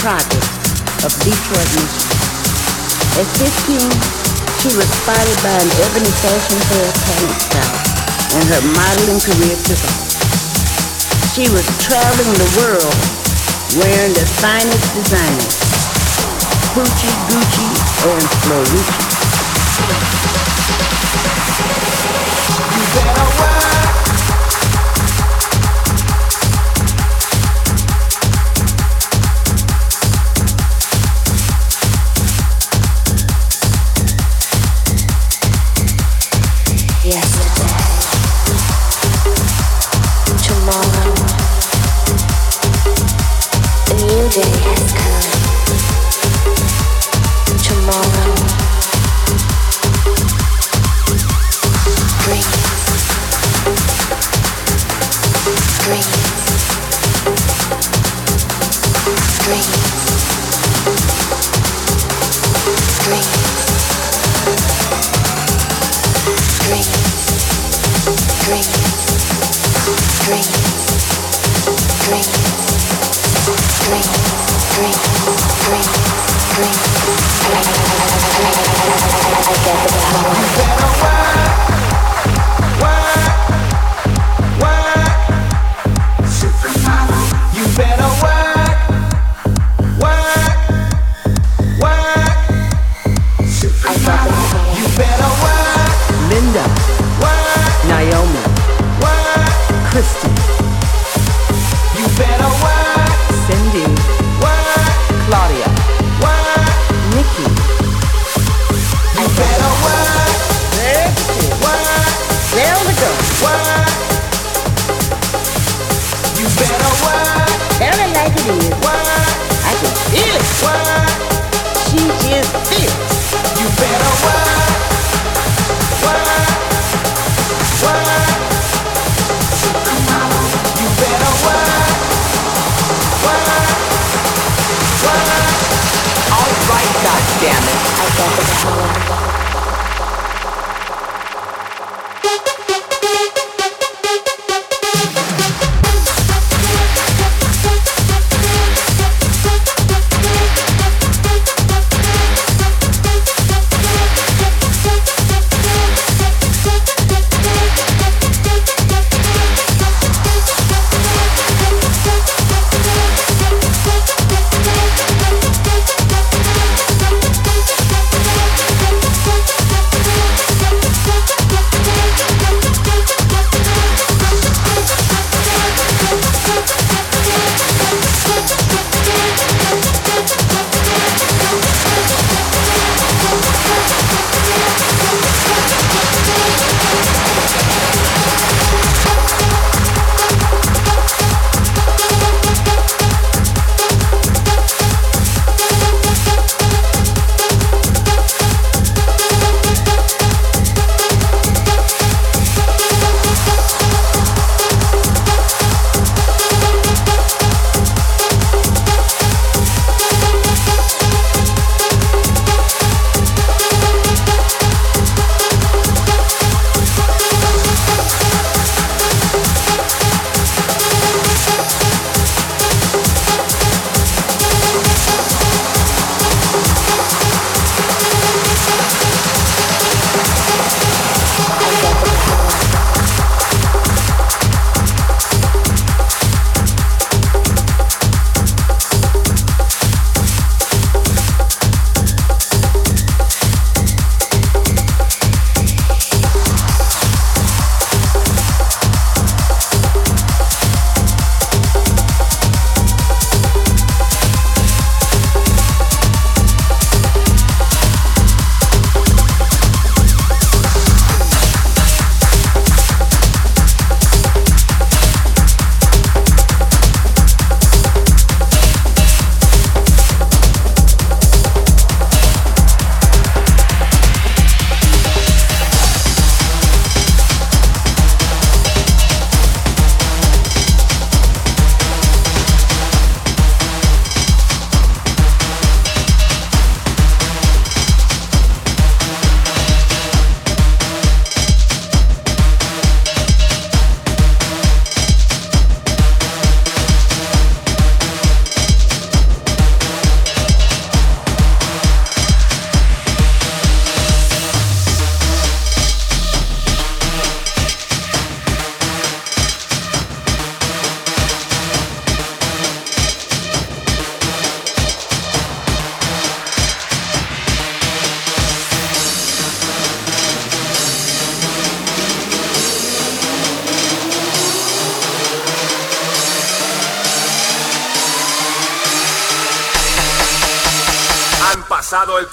Project of Detroit, Michigan. At 15, she was spotted by an ebony fashion hair talent style, and her modeling career took off. She was traveling the world wearing the finest designers, Gucci, Gucci, and Florucci.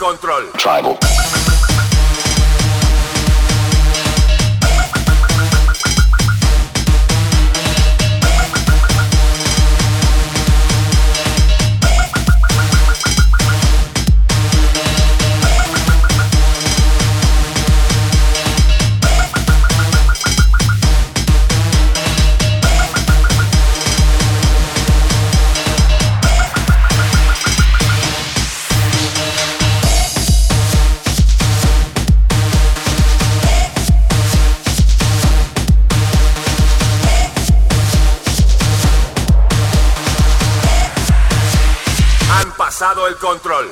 Control. Tribal. Pasado el control.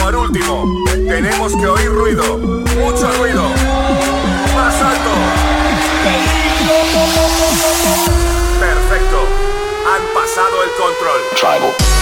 Por último, tenemos que oír ruido. Mucho ruido. Más alto. Perfecto. Han pasado el control. Tribal.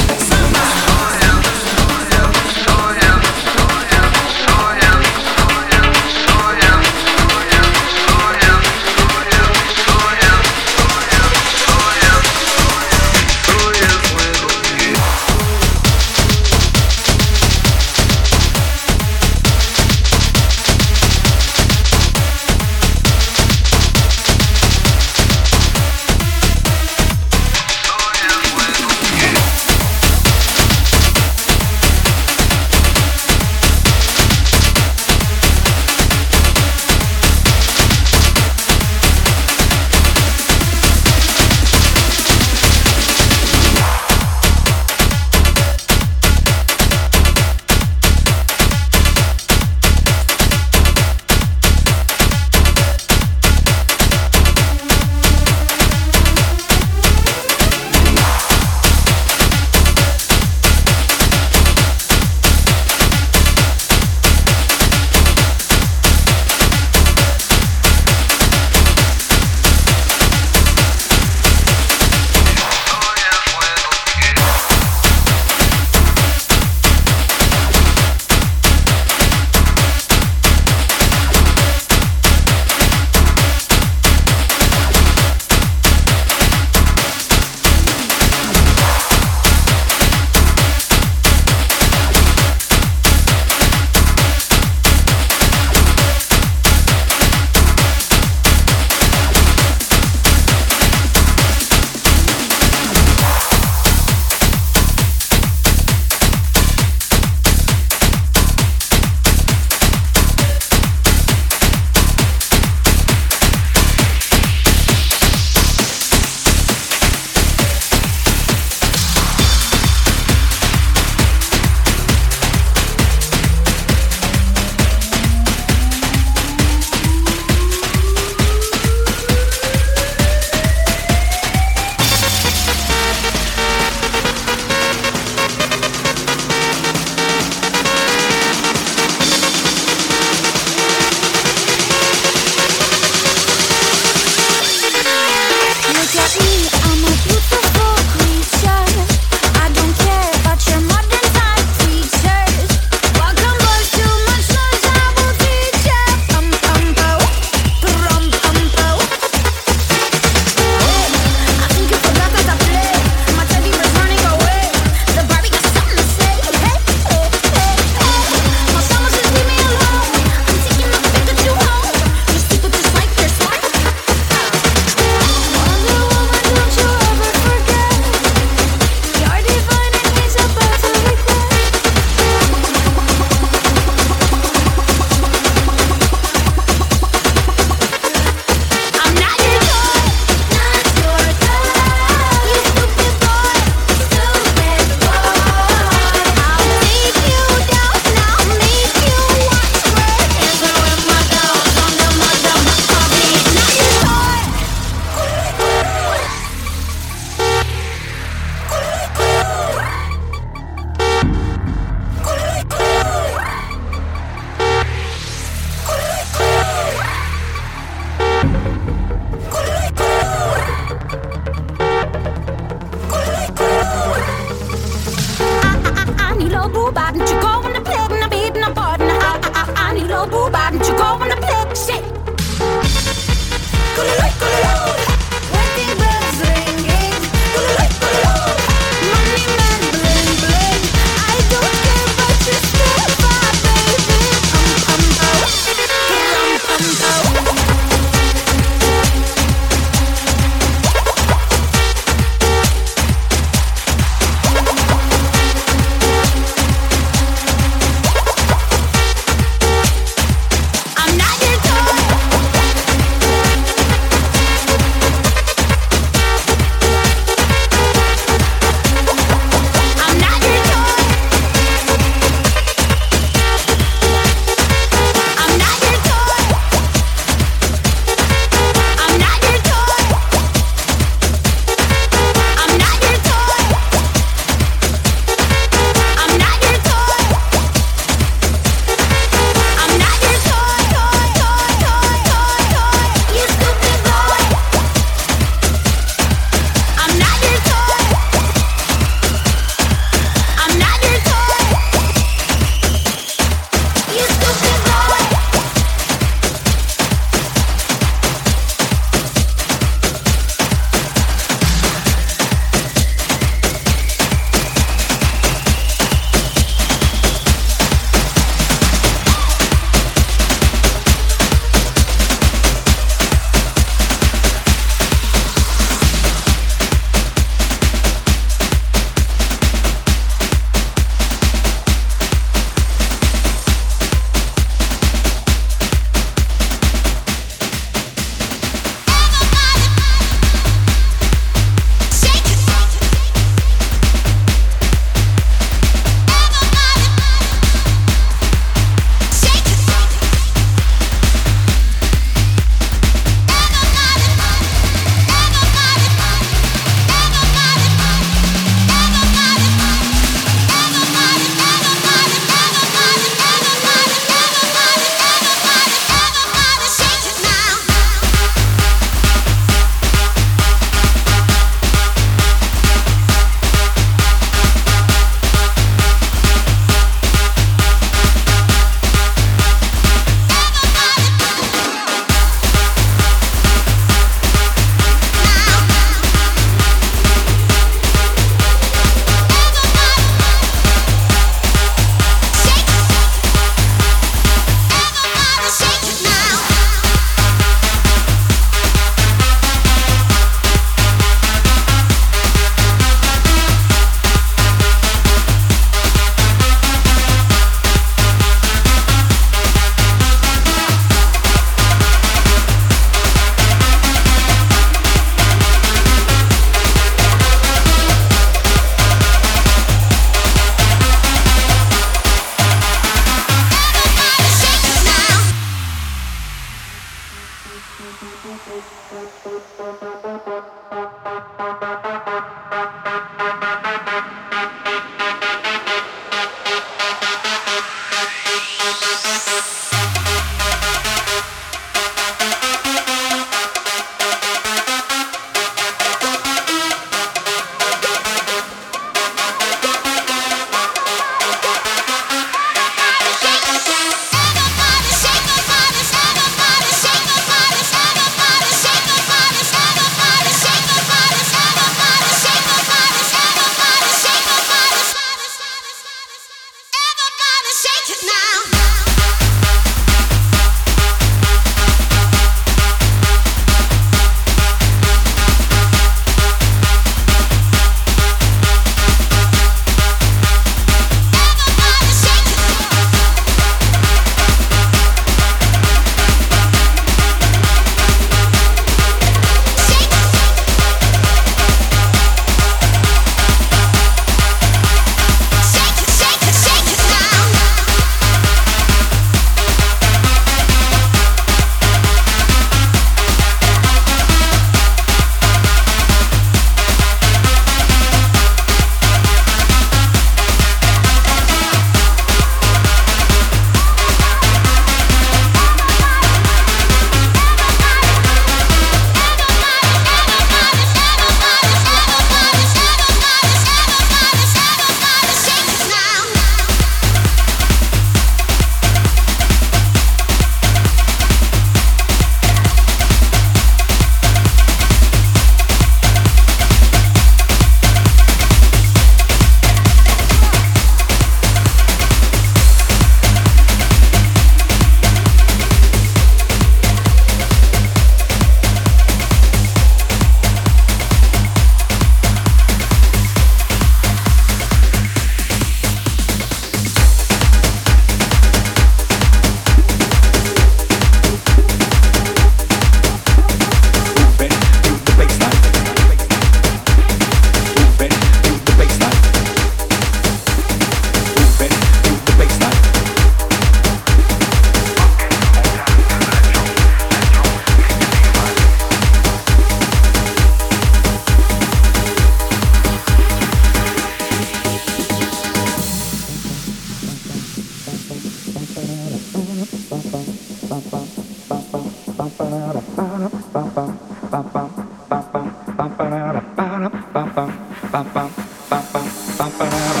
pá.